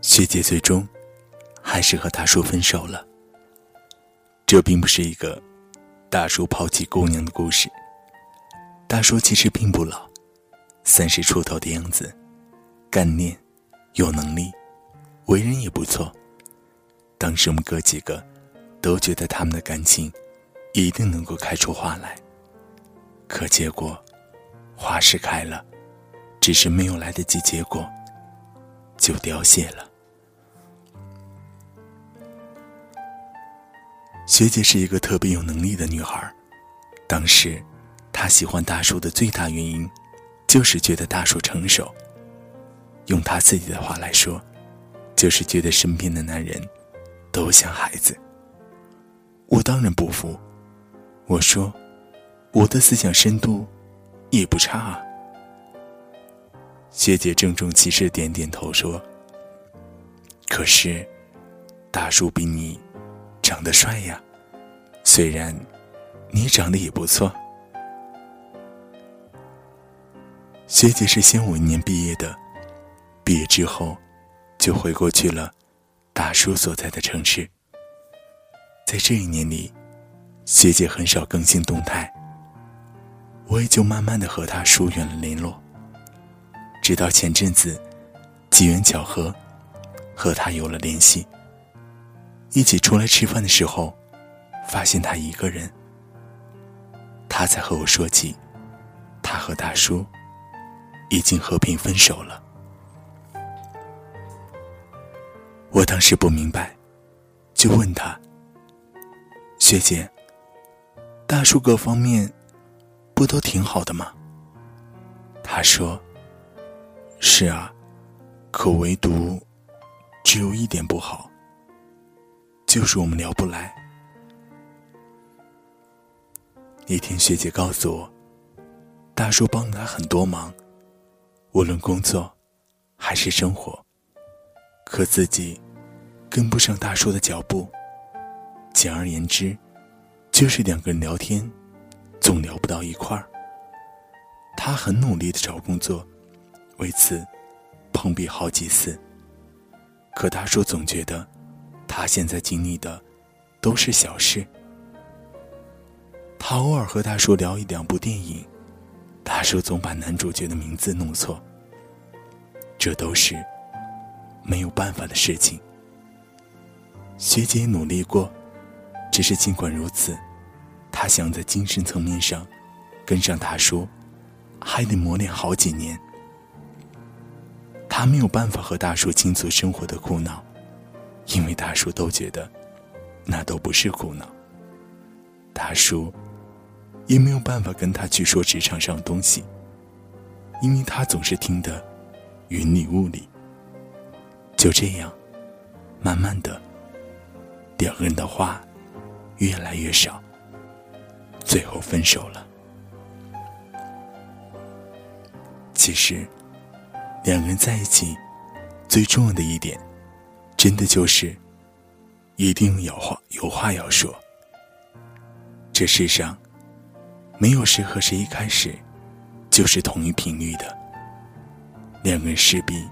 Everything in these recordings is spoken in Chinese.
学姐最终还是和大叔分手了。这并不是一个大叔抛弃姑娘的故事。大叔其实并不老，三十出头的样子，干练，有能力，为人也不错。当时我们哥几个都觉得他们的感情一定能够开出花来。可结果，花是开了，只是没有来得及结果，就凋谢了。学姐是一个特别有能力的女孩，当时，她喜欢大叔的最大原因，就是觉得大叔成熟。用她自己的话来说，就是觉得身边的男人，都像孩子。我当然不服，我说，我的思想深度，也不差啊。学姐郑重其事点点头说：“可是，大叔比你……”长得帅呀，虽然你长得也不错。学姐是先五年毕业的，毕业之后就回过去了大叔所在的城市。在这一年里，学姐很少更新动态，我也就慢慢的和她疏远了联络。直到前阵子，机缘巧合，和她有了联系。一起出来吃饭的时候，发现他一个人。他才和我说起，他和大叔已经和平分手了。我当时不明白，就问他：“学姐，大叔各方面不都挺好的吗？”他说：“是啊，可唯独只有一点不好。”就是我们聊不来。一天，学姐告诉我，大叔帮了她很多忙，无论工作还是生活，可自己跟不上大叔的脚步。简而言之，就是两个人聊天总聊不到一块儿。他很努力的找工作，为此碰壁好几次，可大叔总觉得。他现在经历的都是小事。他偶尔和大叔聊一两部电影，大叔总把男主角的名字弄错。这都是没有办法的事情。学姐努力过，只是尽管如此，她想在精神层面上跟上大叔，还得磨练好几年。她没有办法和大叔倾诉生活的苦恼。因为大叔都觉得，那都不是苦恼。大叔也没有办法跟他去说职场上的东西，因为他总是听得云里雾里。就这样，慢慢的，两个人的话越来越少，最后分手了。其实，两个人在一起最重要的一点。真的就是，一定有话有话要说。这世上，没有谁和谁一开始就是同一频率的。两个人势必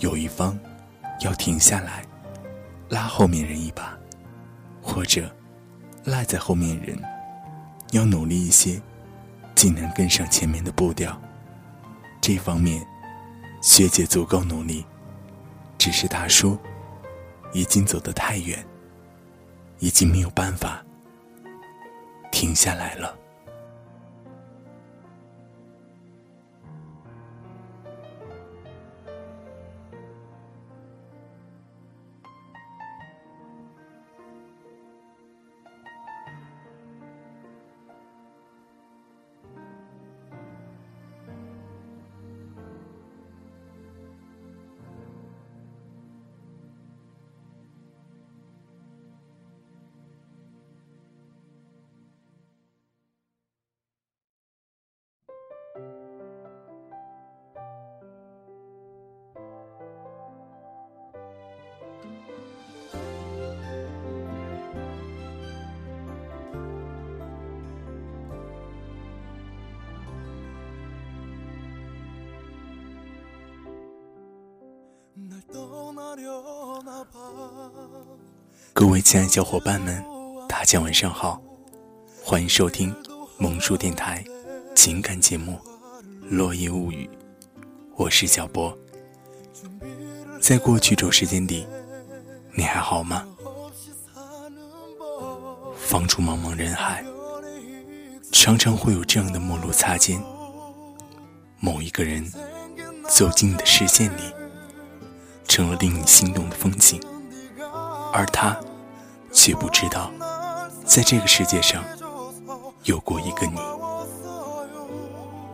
有一方要停下来，拉后面人一把，或者赖在后面人要努力一些，尽量跟上前面的步调。这方面，学姐足够努力，只是大叔。已经走得太远，已经没有办法停下来了。各位亲爱小伙伴们，大家晚上好，欢迎收听萌叔电台情感节目《落叶物语》，我是小波。在过去周时间里，你还好吗？放出茫茫人海，常常会有这样的陌路擦肩，某一个人走进你的视线里，成了令你心动的风景，而他。却不知道，在这个世界上有过一个你，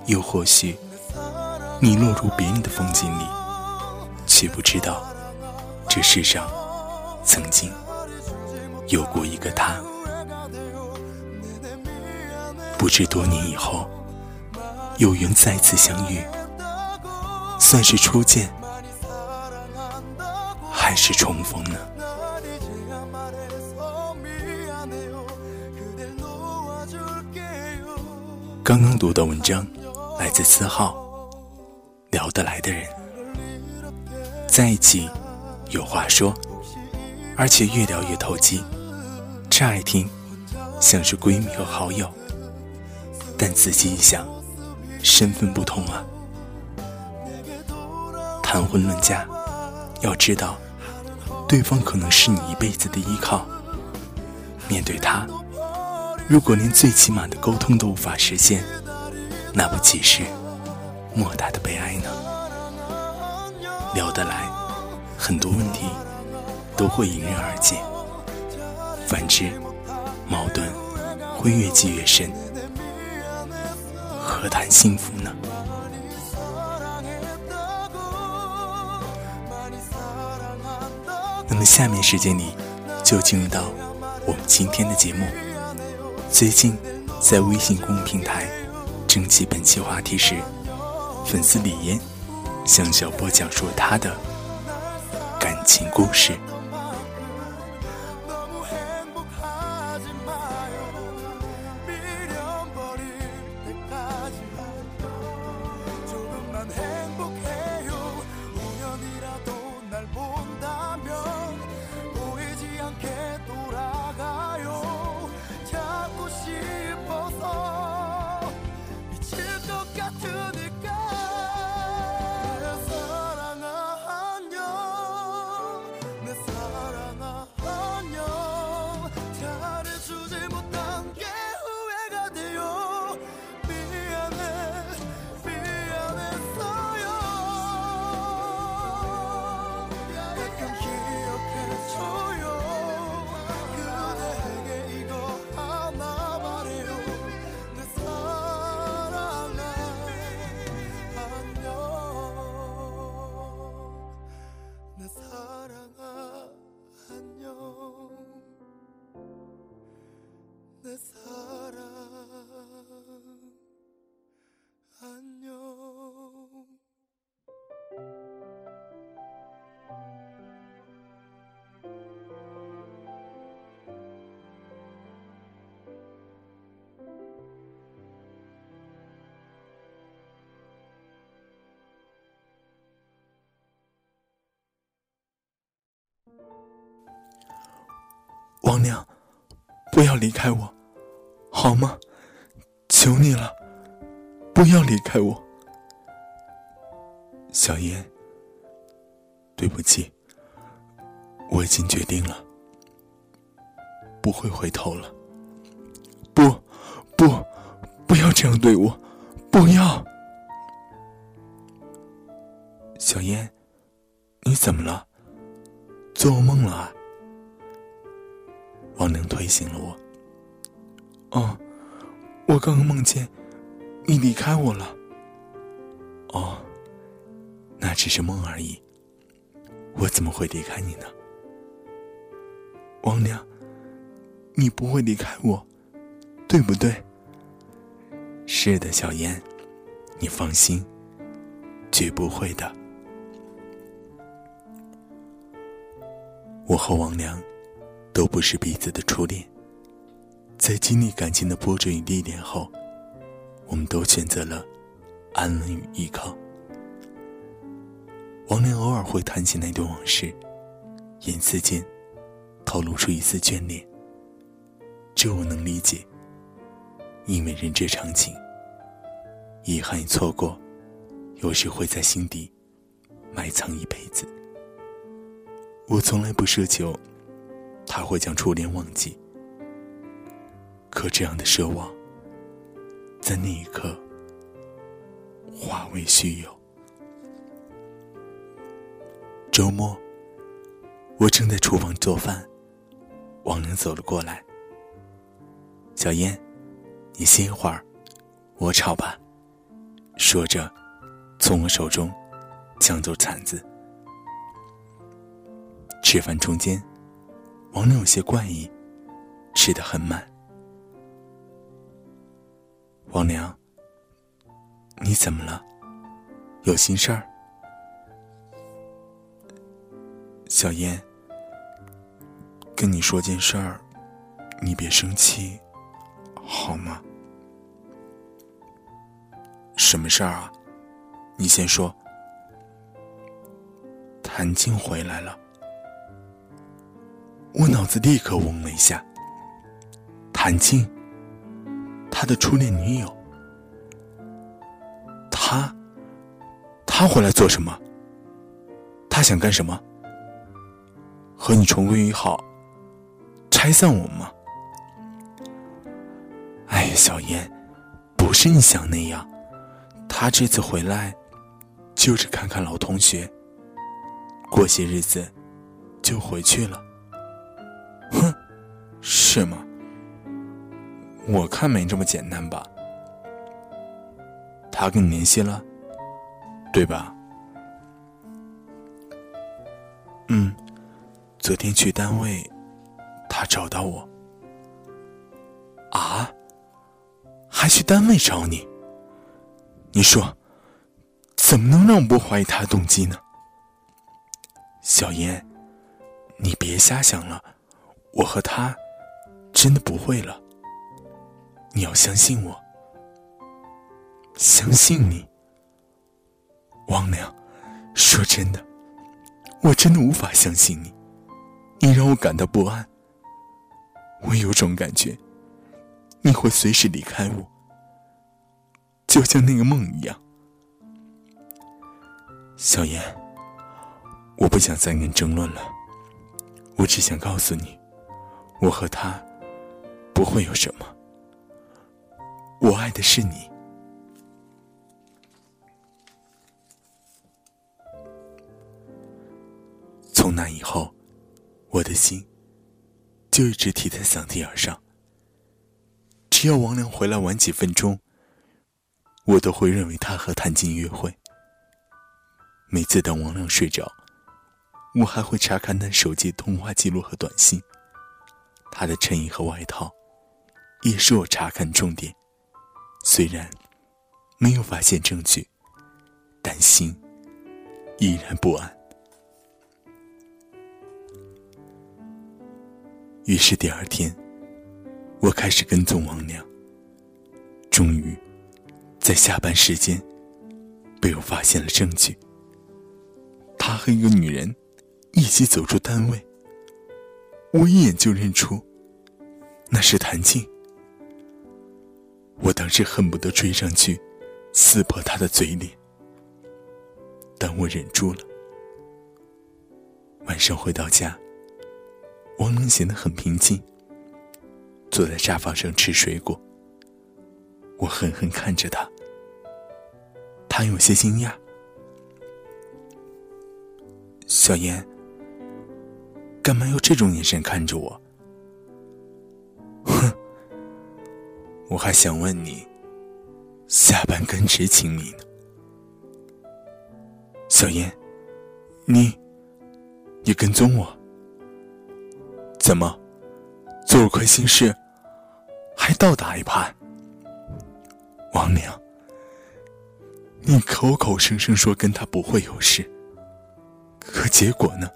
又或许你落入别人的风景里，却不知道这世上曾经有过一个他。不知多年以后有缘再次相遇，算是初见，还是重逢呢？刚刚读的文章来自思浩，聊得来的人在一起有话说，而且越聊越投机。乍一听像是闺蜜和好友，但仔细一想，身份不同啊。谈婚论嫁，要知道，对方可能是你一辈子的依靠。面对他。如果连最起码的沟通都无法实现，那不岂是莫大的悲哀呢？聊得来，很多问题都会迎刃而解；反之，矛盾会越积越深，何谈幸福呢？那么，下面时间里就进入到我们今天的节目。最近，在微信公众平台征集本期话题时，粉丝李嫣向小波讲述她的感情故事。王娘，不要离开我，好吗？求你了，不要离开我。小燕，对不起，我已经决定了，不会回头了。不，不，不要这样对我，不要。小燕，你怎么了？做噩梦了啊？王亮推醒了我。哦，我刚刚梦见你离开我了。哦，那只是梦而已。我怎么会离开你呢？王亮，你不会离开我，对不对？是的，小燕，你放心，绝不会的。我和王良。都不是彼此的初恋，在经历感情的波折与历练后，我们都选择了安稳与依靠。王林偶尔会谈起那段往事，言辞间透露出一丝眷恋。这我能理解，因为人之常情。遗憾与错过，有时会在心底埋藏一辈子。我从来不奢求他会将初恋忘记，可这样的奢望，在那一刻化为虚有。周末，我正在厨房做饭，王能走了过来。小燕，你歇会儿，我炒吧。说着，从我手中抢走铲子。吃饭中间，王能有些怪异，吃的很慢。王良，你怎么了？有心事儿？小燕，跟你说件事儿，你别生气，好吗？什么事儿啊？你先说。谭静回来了，我脑子立刻嗡了一下。谭静，他的初恋女友，他，他回来做什么？他想干什么？和你重归于好，拆散我们吗？哎，小燕，不是你想那样。他这次回来，就是看看老同学。过些日子，就回去了。是吗？我看没这么简单吧。他跟你联系了，对吧？嗯。昨天去单位，他找到我。啊，还去单位找你？你说，怎么能让我不怀疑他的动机呢？小燕，你别瞎想了，我和他真的不会了。你要相信我，相信你。王良，说真的，我真的无法相信你。你让我感到不安，我有种感觉，你会随时离开我，就像那个梦一样。小燕，我不想再跟你争论了，我只想告诉你，我和他不会有什么，我爱的是你。从那以后。我的心就一直提在嗓子眼上。只要王良回来晚几分钟，我都会认为他和谭静约会。每次等王亮睡着，我还会查看他手机通话记录和短信。他的衬衣和外套也是我查看重点。虽然没有发现证据，但心依然不安。于是第二天，我开始跟踪王良。终于，在下班时间，被我发现了证据。他和一个女人一起走出单位，我一眼就认出，那是谭静。我当时恨不得追上去，撕破他的嘴脸，但我忍住了。晚上回到家。王能显得很平静，坐在沙发上吃水果。我狠狠看着他，他有些惊讶。小燕，干嘛用这种眼神看着我？我还想问你，下班跟谁亲密呢？小燕，你，你跟踪我？怎么，做了亏心事，还倒打一耙？王娘，你口口声声说跟他不会有事，可结果呢？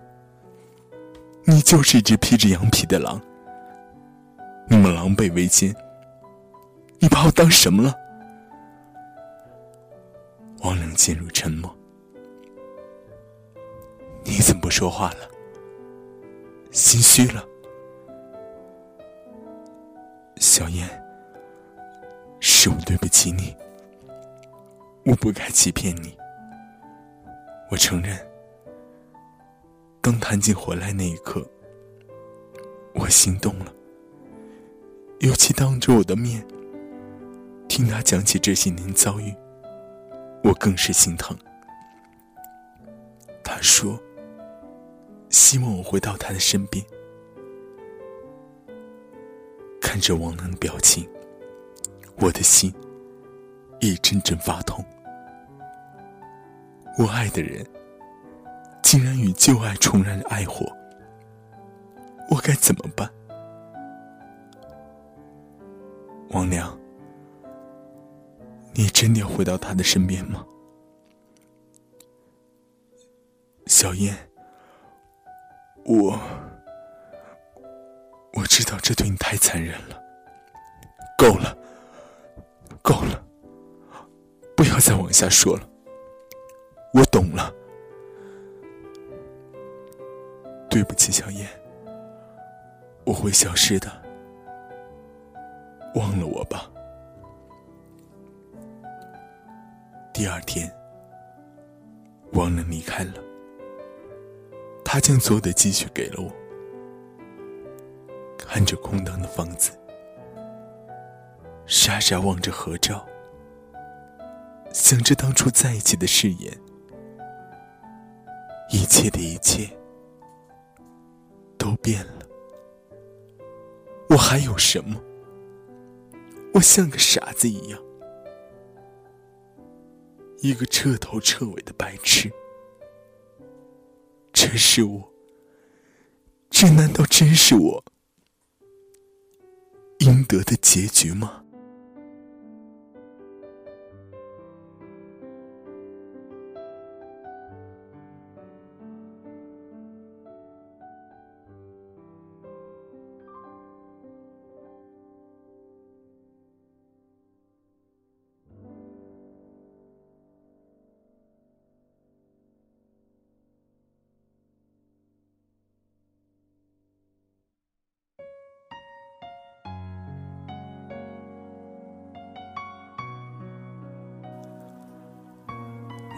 你就是一只披着羊皮的狼。你们狼狈为奸，你把我当什么了？王良陷入沉默。你怎么不说话了，心虚了。小燕，是我对不起你，我不该欺骗你。我承认，当谭静回来那一刻，我心动了。尤其当着我的面，听他讲起这些年遭遇，我更是心疼。他说：“希望我回到他的身边。”看着王楠的表情，我的心一阵阵发痛。我爱的人竟然与旧爱重燃爱火，我该怎么办？王良，你真的要回到他的身边吗？小燕，我我知道这对你太残忍了，够了，够了，不要再往下说了。我懂了，对不起，小燕，我会消失的。忘了我吧。第二天，王能离开了，他将所有的积蓄给了我。看着空荡的房子，傻傻望着合照，想着当初在一起的誓言，一切的一切都变了。我还有什么？我像个傻子一样，一个彻头彻尾的白痴。这是我，这难道真是我应得的结局吗？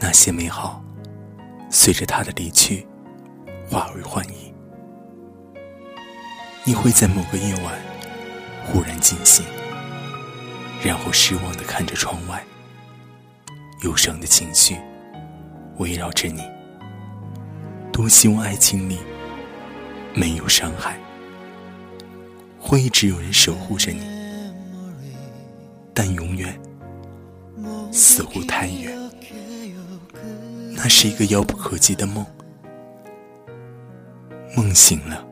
那些美好，随着他的离去，化为幻影。你会在某个夜晚忽然惊醒，然后失望的看着窗外，忧伤的情绪围绕着你。多希望爱情里没有伤害，会一直有人守护着你，但永远似乎太远。那是一个遥不可及的梦，梦醒了，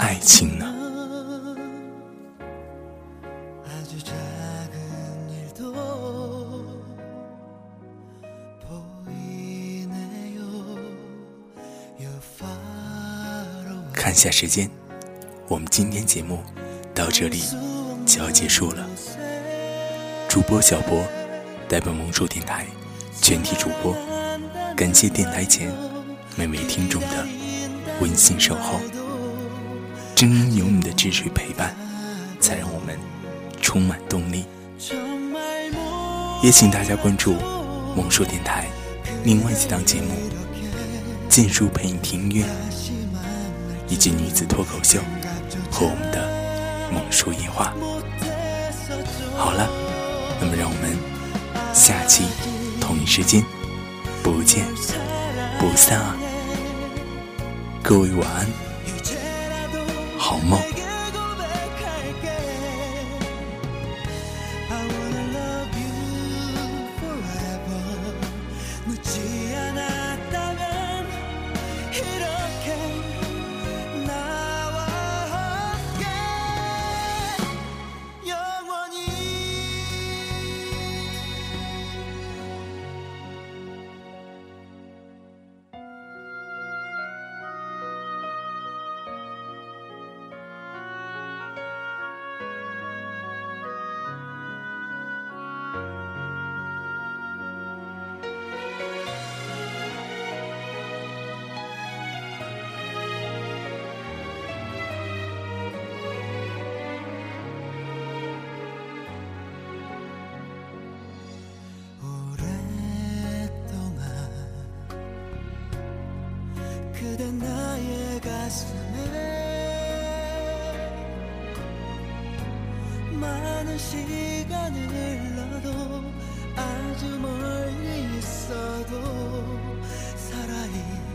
爱情呢？看下时间，我们今天节目到这里就要结束了。主播小博代表萌叔电台。全体主播，感谢电台前每位听众的温馨守候。正因有你的支持陪伴，才让我们充满动力。也请大家关注萌叔电台另外几档节目：剑叔陪你听音乐，以及女子脱口秀和我们的萌叔夜话。好了，那么让我们下期。时间，不见不散啊！各位晚安，好梦。 가슴에 많은 시간을 흘러도 아주 멀리 있어도 살아있